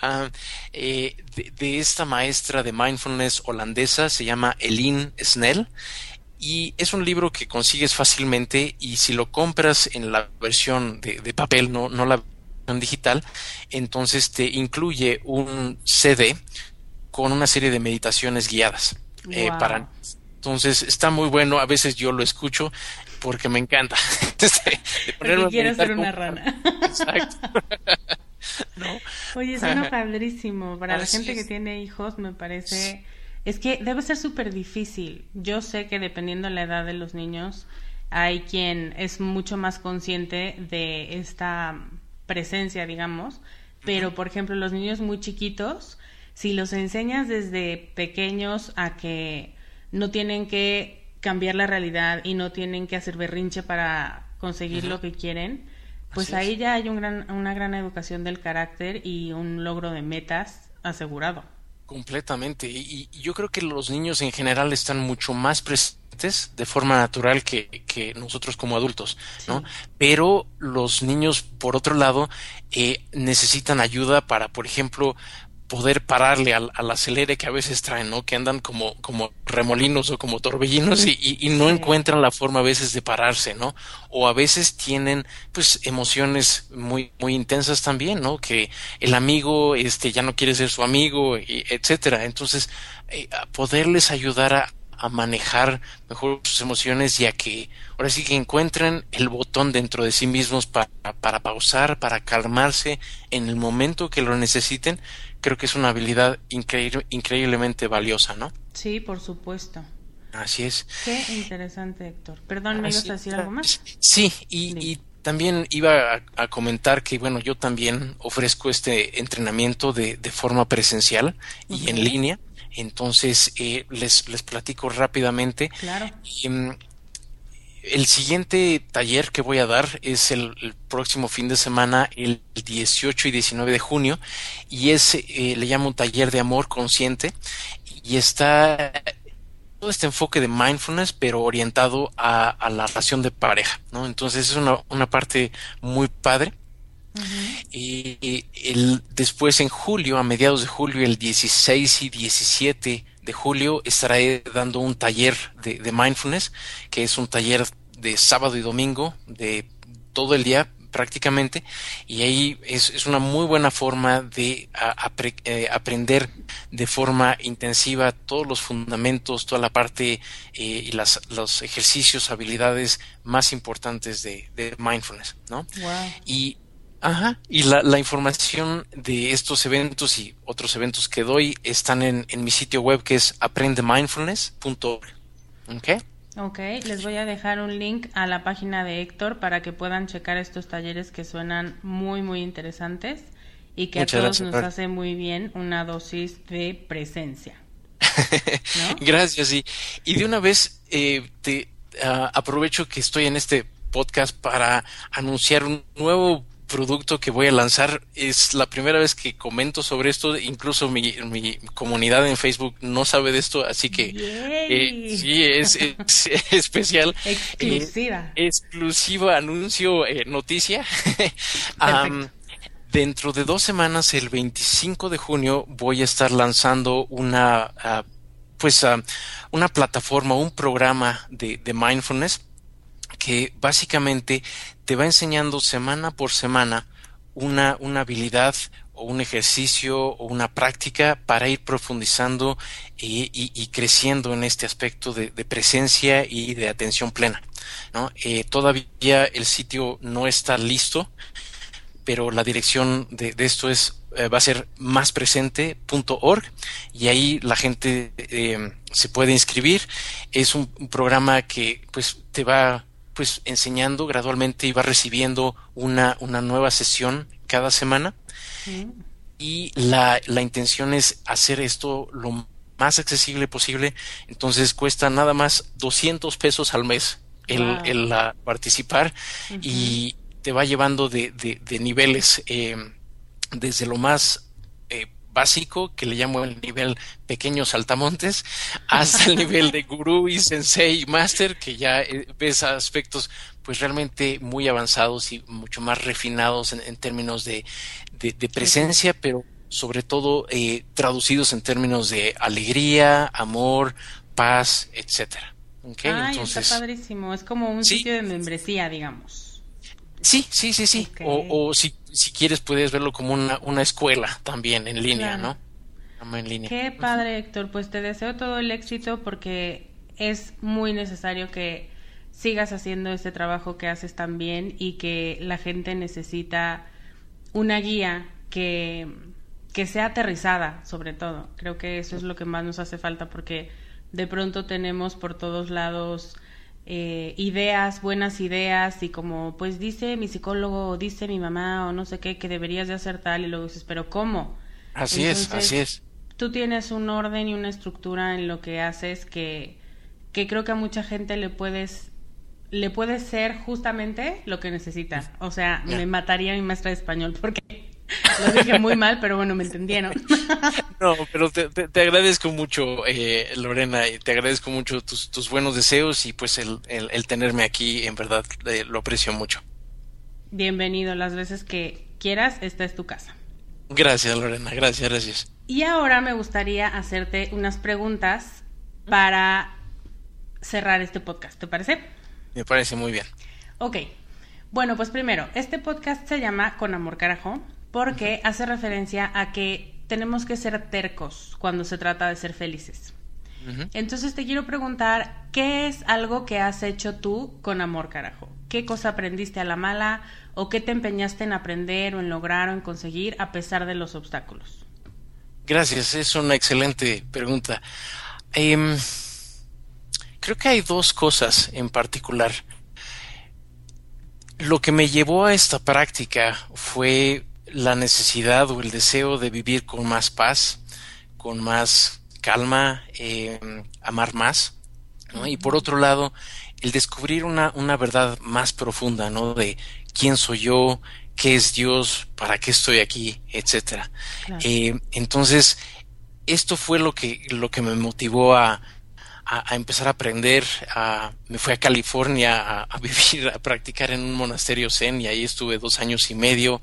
Ah, eh, de, de, esta maestra de mindfulness holandesa se llama Eline Snell y es un libro que consigues fácilmente y si lo compras en la versión de, de papel, no, no la versión digital, entonces te incluye un CD con una serie de meditaciones guiadas. Wow. Eh, para, entonces está muy bueno, a veces yo lo escucho porque me encanta. <laughs> Este, porque quiero ser una rana. Exacto. <laughs> <laughs> ¿No? Oye, suena padrísimo. Para Así la gente es. que tiene hijos me parece Es que debe ser súper difícil. Yo sé que dependiendo de la edad de los niños, hay quien es mucho más consciente de esta presencia, digamos, pero por ejemplo los niños muy chiquitos, si los enseñas desde pequeños a que no tienen que cambiar la realidad y no tienen que hacer berrinche para conseguir lo que quieren, pues ahí ya hay un gran, una gran educación del carácter y un logro de metas asegurado. Completamente. Y, yo creo que los niños en general están mucho más presentes de forma natural que, que nosotros como adultos, ¿no? Pero los niños, por otro lado, eh, necesitan ayuda para, por ejemplo, poder pararle al, acelere que a veces traen, ¿no? Que andan como, como remolinos o como torbellinos y, y, no encuentran la forma a veces de pararse, ¿no? O a veces tienen, pues, emociones muy, muy intensas también, ¿no? Que el amigo, este, ya no quiere ser su amigo, y, etcétera. Entonces, eh, poderles ayudar a, a manejar mejor sus emociones y a que ahora sí que encuentren el botón dentro de sí mismos para, para pausar, para calmarse en el momento que lo necesiten, creo que es una habilidad increíblemente valiosa, ¿no? Sí, por supuesto. Así es. Qué interesante, Héctor. Perdón, ¿me ibas a decir algo más? Sí, y, también iba a, comentar que, bueno, yo también ofrezco este entrenamiento de, de forma presencial y en línea. Entonces, eh, les, les platico rápidamente. Claro. Em, el siguiente taller que voy a dar es el, próximo fin de semana, el 18 y 19 de junio, y es, eh, le llamo un taller de amor consciente, y está todo este enfoque de mindfulness, pero orientado a, la relación de pareja, ¿no? Entonces es una, una parte muy padre. Y el, después en julio, a mediados de julio, el 16 y 17 de julio, estaré dando un taller de, de mindfulness, que es un taller de sábado y domingo, de todo el día prácticamente, y ahí es, es una muy buena forma de eh, aprender de forma intensiva todos los fundamentos, toda la parte eh, y las, los ejercicios, habilidades más importantes de, de mindfulness, ¿no? Y Ajá, y la, la, información de estos eventos y otros eventos que doy están en, en mi sitio web que es aprendemindfulness.org. ¿Ok? Ok, les voy a dejar un link a la página de Héctor para que puedan checar estos talleres que suenan muy, muy interesantes y que a todos nos hace muy bien una dosis de presencia. <laughs> Gracias, y, y de una vez eh, te ah, aprovecho que estoy en este podcast para anunciar un nuevo producto que voy a lanzar. Es la primera vez que comento sobre esto. Incluso mi, mi comunidad en Facebook no sabe de esto, así que eh, sí, es, <laughs> especial. Exclusiva. Eh, exclusiva anuncio, eh, noticia. <laughs> dentro de dos semanas, el 25 de junio, voy a estar lanzando una, ah, pues, uh, una plataforma, un programa de, de mindfulness que básicamente te va enseñando semana por semana una, una habilidad o un ejercicio o una práctica para ir profundizando y, creciendo en este aspecto de, presencia y de atención plena. Eh, todavía el sitio no está listo, pero la dirección de, esto es eh, va a ser máspresente.org y ahí la gente eh, se puede inscribir. Es un, un programa que pues te va pues enseñando gradualmente y va recibiendo una, una nueva sesión cada semana. Y la, la intención es hacer esto lo más accesible posible. Entonces cuesta nada más 200 pesos al mes el, el participar y te va llevando de, de, niveles eh, desde lo más básico, que le llamo el nivel pequeño saltamontes, hasta el nivel de gurú y sensei master, que ya eh, ves aspectos pues realmente muy avanzados y mucho más refinados en, términos de, de, presencia, pero sobre todo eh, traducidos en términos de alegría, amor, paz, etcétera. Okay, Entonces, está padrísimo. Es como un sitio de membresía, digamos. Sí, sí, sí, sí. O, o si, si quieres puedes verlo como una, una escuela también en línea, ¿no? En línea. Qué padre, Héctor. Pues te deseo todo el éxito porque es muy necesario que sigas haciendo este trabajo que haces tan bien y que la gente necesita una guía que, que sea aterrizada, sobre todo. Creo que eso es lo que más nos hace falta porque de pronto tenemos por todos lados eh, ideas, buenas ideas y como pues dice mi psicólogo o dice mi mamá o no sé qué que deberías de hacer tal y luego dices, pero ¿cómo? Así es, así es. Tú tienes un orden y una estructura en lo que haces que, que creo que a mucha gente le puedes le puede ser justamente lo que necesita. O sea, me mataría mi maestra de español porque <laughs> lo dije muy mal, pero bueno, me entendieron. <laughs> No, pero te, te, agradezco mucho, eh, Lorena, y te agradezco mucho tus, tus buenos deseos y pues el, el, tenerme aquí, en verdad, eh, lo aprecio mucho. Bienvenido las veces que quieras, esta es tu casa. Gracias, Lorena, gracias, gracias. Y ahora me gustaría hacerte unas preguntas para cerrar este podcast, ¿te parece? Me parece muy bien. Ok. Bueno, pues primero, este podcast se llama Con Amor Carajo porque hace referencia a que tenemos que ser tercos cuando se trata de ser felices. Entonces te quiero preguntar, ¿qué es algo que has hecho tú con amor, carajo? ¿Qué cosa aprendiste a la mala o qué te empeñaste en aprender o en lograr o en conseguir a pesar de los obstáculos? Gracias, es una excelente pregunta. Em, creo que hay dos cosas en particular. Lo que me llevó a esta práctica fue la necesidad o el deseo de vivir con más paz, con más calma, eh, amar más. Y por otro lado, el descubrir una, una verdad más profunda, ¿no? De quién soy yo, qué es Dios, para qué estoy aquí, etcétera. Eh, entonces, esto fue lo que, lo que me motivó a, a, empezar a aprender. A, me fui a California a, <laughs> vivir, a practicar en un monasterio zen y ahí estuve dos años y medio.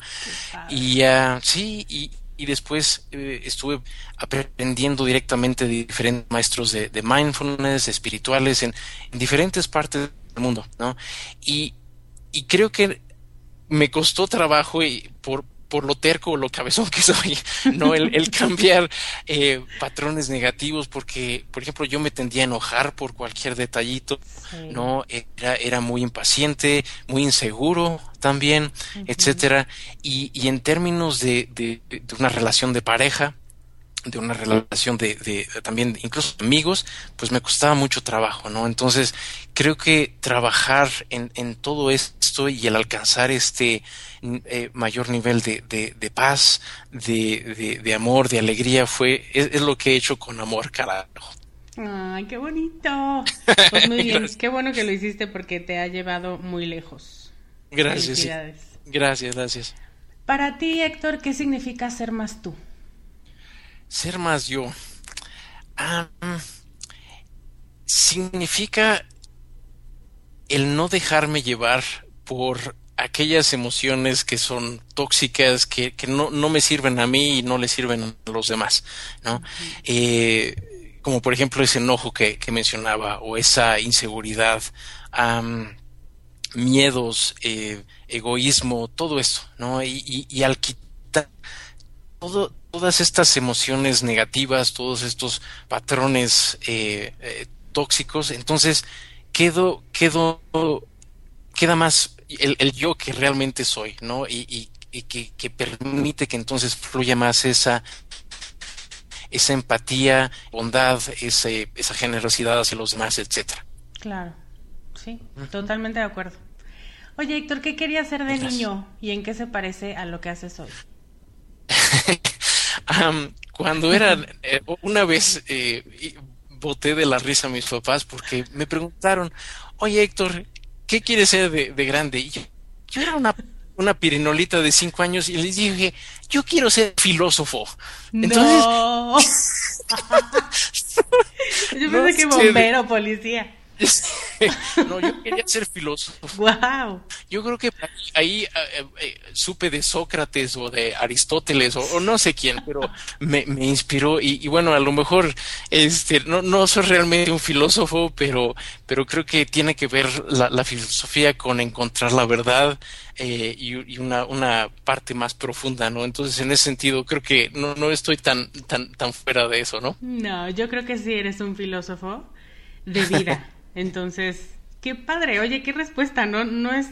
Y uh, sí, y, y después eh, estuve aprendiendo directamente de diferentes maestros de, de mindfulness, espirituales, en, en, diferentes partes del mundo, ¿no? Y, y creo que me costó trabajo y por, por lo terco o lo cabezón que soy, <laughs> ¿no? El, cambiar eh, patrones negativos, porque, por ejemplo, yo me tendía a enojar por cualquier detallito, ¿no? Era, era muy impaciente, muy inseguro también, etcétera. Y, y en términos de, de, de una relación de pareja, de una relación de, de, también incluso amigos, pues me costaba mucho trabajo, ¿no? Entonces, creo que trabajar en, en todo esto y el alcanzar este eh, mayor nivel de, de paz, de, de, amor, de alegría, fue, es, lo que he hecho con amor, carajo. Ay, qué bonito. <laughs> Pues muy bien, qué bueno que lo hiciste porque te ha llevado muy lejos. Gracias. Gracias, gracias. Para ti, Héctor, ¿qué significa ser más tú? Ser más yo. Significa el no dejarme llevar por aquellas emociones que son tóxicas, que, que no, no, me sirven a mí y no le sirven a los demás, ¿no? eh, como por ejemplo ese enojo que, que mencionaba o esa inseguridad, miedos, eh, egoísmo, todo esto, ¿no? Y, y, y al quitar todo, todas estas emociones negativas, todos estos patrones eh, eh, tóxicos, entonces quedo, quedo, queda más el, el, yo que realmente soy, ¿no? Y, y, y que, que, permite que entonces fluya más esa, esa empatía, bondad, ese, esa generosidad hacia los demás, etcétera. Claro, sí, totalmente de acuerdo. Oye, Héctor, ¿qué querías ser de Gracias. niño y en qué se parece a lo que haces hoy? <laughs> Um, cuando era eh, una vez eh, boté de la risa a mis papás porque me preguntaron, oye Héctor, ¿qué quieres ser de, de grande? Y yo, yo, era una, una pirinolita de cinco años y les dije, yo quiero ser filósofo. Entonces, no. <laughs> yo pensé no que bombero, policía. <laughs> no, yo quería ser filósofo. Wow. Yo creo que ahí eh, eh, supe de Sócrates o de Aristóteles o, o no sé quién, pero me, me inspiró y, y, bueno, a lo mejor este no, no soy realmente un filósofo, pero, pero creo que tiene que ver la, la filosofía con encontrar la verdad eh, y, y, una, una parte más profunda, ¿no? Entonces, en ese sentido, creo que no, no estoy tan, tan, tan fuera de eso, ¿no? No, yo creo que sí eres un filósofo de vida. <laughs> Entonces, qué padre. Oye, qué respuesta. No, no es,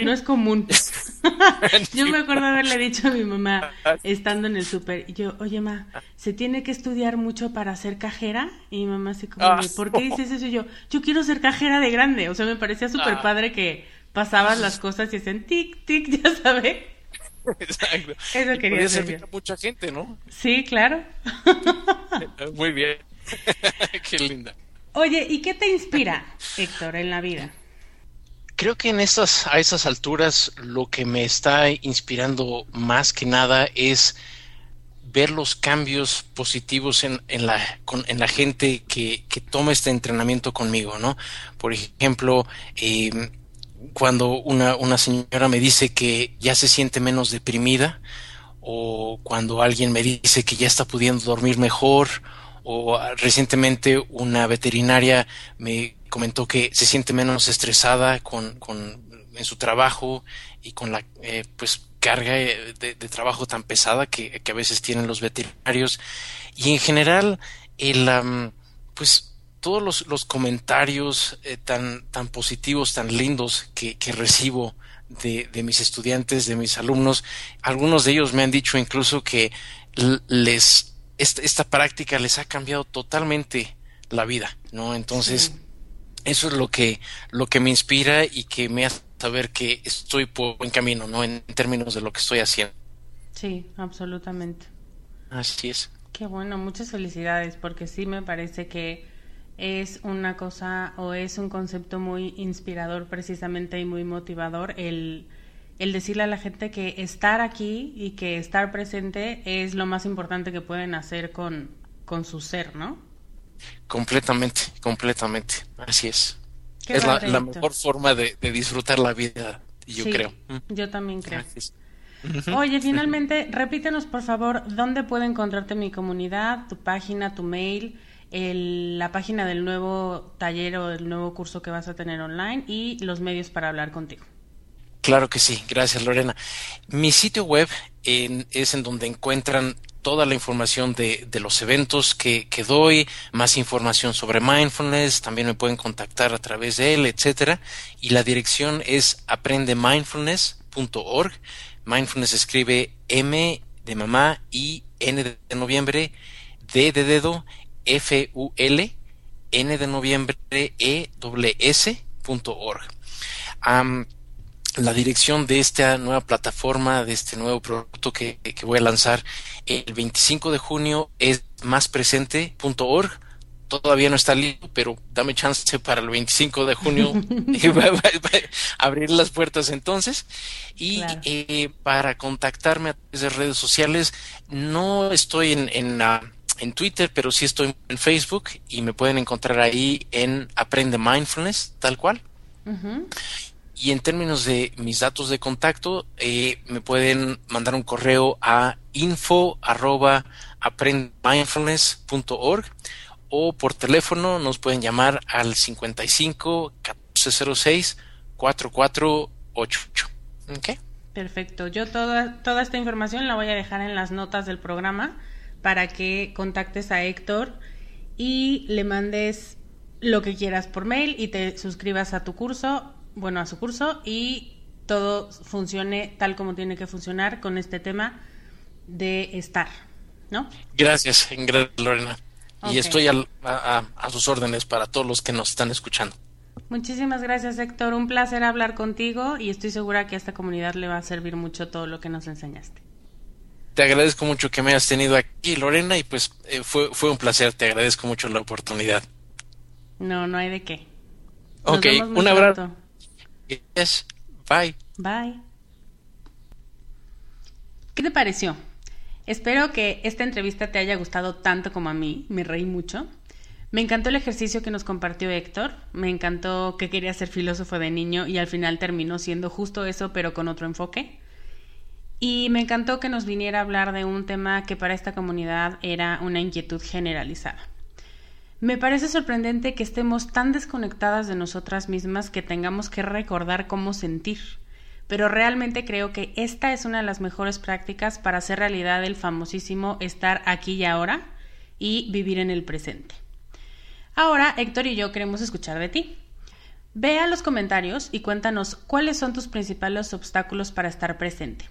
no es común. <laughs> <laughs> yo me acuerdo haberle dicho a mi mamá, estando en el súper, yo, oye, ma, ¿se tiene que estudiar mucho para ser cajera? Y mi mamá así como, ah. ¿por qué dices eso? Y yo, yo quiero ser cajera de grande. O sea, me parecía súper ah. padre que pasabas las cosas y hacen tic, tic, <laughs> ya sabes. Exacto. Eso quería decir. mucha gente, ¿no? Sí, claro. Muy bien. Qué linda. Oye, ¿y qué te inspira, Héctor, en la vida? Creo que en estas, a esas alturas lo que me está inspirando más que nada es ver los cambios positivos en, en, la, en la gente que, que, toma este entrenamiento conmigo, ¿no? Por ejemplo, em, cuando una, una señora me dice que ya se siente menos deprimida, o cuando alguien me dice que ya está pudiendo dormir mejor, o recientemente una veterinaria me comentó que se siente menos estresada con, con en su trabajo y con la eh, pues carga de, trabajo tan pesada que, que, a veces tienen los veterinarios. Y en general el pues todos los, los comentarios eh, tan tan positivos tan lindos que, que recibo de, de, mis estudiantes de mis alumnos algunos de ellos me han dicho incluso que les esta, práctica les ha cambiado totalmente la vida, ¿no? Entonces, eso es lo que, lo que me inspira y que me hace saber que estoy por buen camino, ¿no? En, términos de lo que estoy haciendo. Sí, absolutamente. Así es. Qué bueno, muchas felicidades, porque sí me parece que es una cosa o es un concepto muy inspirador precisamente y muy motivador el el decirle a la gente que estar aquí y que estar presente es lo más importante que pueden hacer con, con su ser, ¿no? Completamente, completamente, así es. es la, mejor forma de, disfrutar la vida, yo creo. Yo también creo. Oye, finalmente, repítenos por favor dónde puede encontrarte mi comunidad, tu página, tu mail, la página del nuevo taller o del nuevo curso que vas a tener online y los medios para hablar contigo. Claro que sí, gracias Lorena. Mi sitio web es en donde encuentran toda la información de, los eventos que, doy, más información sobre mindfulness, también me pueden contactar a través de él, etcétera. Y la dirección es aprendemindfulness.org. Mindfulness escribe M de mamá, I, N de noviembre, D de dedo, F, U, L, N de noviembre, E, W, S, punto org la dirección de esta nueva plataforma, de este nuevo producto que, voy a lanzar el 25 de junio es máspresente.org. Todavía no está listo, pero dame chance para el 25 de junio <laughs> abrir las puertas entonces. Y eh, para contactarme a través de redes sociales, no estoy en, en, en Twitter, pero sí estoy en Facebook y me pueden encontrar ahí en Aprende Mindfulness, tal cual. Y en términos de mis datos de contacto, eh, me pueden mandar un correo a info arroba o por teléfono nos pueden llamar al 55 1406 4488. ¿Ok? Perfecto. Yo toda, toda esta información la voy a dejar en las notas del programa para que contactes a Héctor y le mandes lo que quieras por mail y te suscribas a tu curso bueno, a su curso y todo funcione tal como tiene que funcionar con este tema de estar, ¿no? Gracias, gracias Lorena. Y estoy a, sus órdenes para todos los que nos están escuchando. Muchísimas gracias, Héctor. Un placer hablar contigo y estoy segura que a esta comunidad le va a servir mucho todo lo que nos enseñaste. Te agradezco mucho que me hayas tenido aquí, Lorena, y pues eh, fue, fue un placer. Te agradezco mucho la oportunidad. No, no hay de qué. ok, un abrazo. Yes. Bye. Bye. ¿Qué te pareció? Espero que esta entrevista te haya gustado tanto como a mí. Me reí mucho. Me encantó el ejercicio que nos compartió Héctor. Me encantó que quería ser filósofo de niño y al final terminó siendo justo eso, pero con otro enfoque. Y me encantó que nos viniera a hablar de un tema que para esta comunidad era una inquietud generalizada. Me parece sorprendente que estemos tan desconectadas de nosotras mismas que tengamos que recordar cómo sentir, pero realmente creo que esta es una de las mejores prácticas para hacer realidad el famosísimo estar aquí y ahora y vivir en el presente. Ahora, Héctor y yo queremos escuchar de ti. Vea los comentarios y cuéntanos cuáles son tus principales obstáculos para estar presente.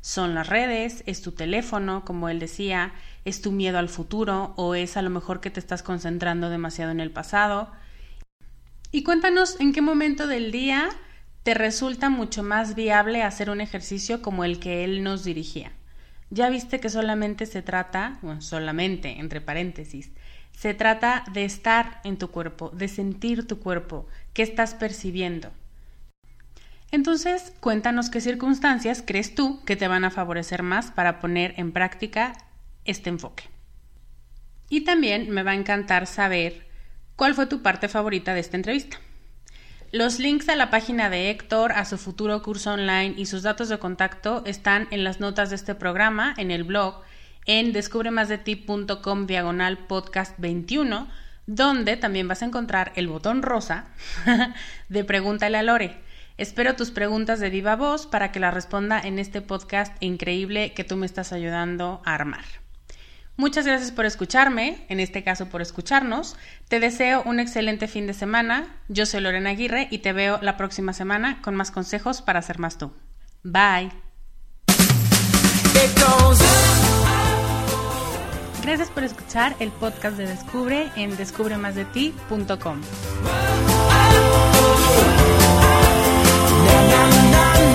¿Son las redes? ¿Es tu teléfono, como él decía? ¿Es tu miedo al futuro? ¿O es a lo mejor que te estás concentrando demasiado en el pasado? Y cuéntanos en qué momento del día te resulta mucho más viable hacer un ejercicio como el que él nos dirigía. Ya viste que solamente se trata, bueno, solamente, entre paréntesis, se trata de estar en tu cuerpo, de sentir tu cuerpo, qué estás percibiendo. Entonces, cuéntanos qué circunstancias crees tú que te van a favorecer más para poner en práctica este enfoque. Y también me va a encantar saber cuál fue tu parte favorita de esta entrevista. Los links a la página de Héctor, a su futuro curso online y sus datos de contacto están en las notas de este programa, en el blog, en descubremasdeti.com diagonal podcast 21 donde también vas a encontrar el botón rosa <laughs> de Pregúntale a Lore. Espero tus preguntas de viva voz para que las responda en este podcast increíble que tú me estás ayudando a armar. Muchas gracias por escucharme, en este caso por escucharnos. Te deseo un excelente fin de semana. Yo soy Lorena Aguirre y te veo la próxima semana con más consejos para ser más tú. Bye. Gracias por escuchar el podcast de Descubre en descubremasdeti.com.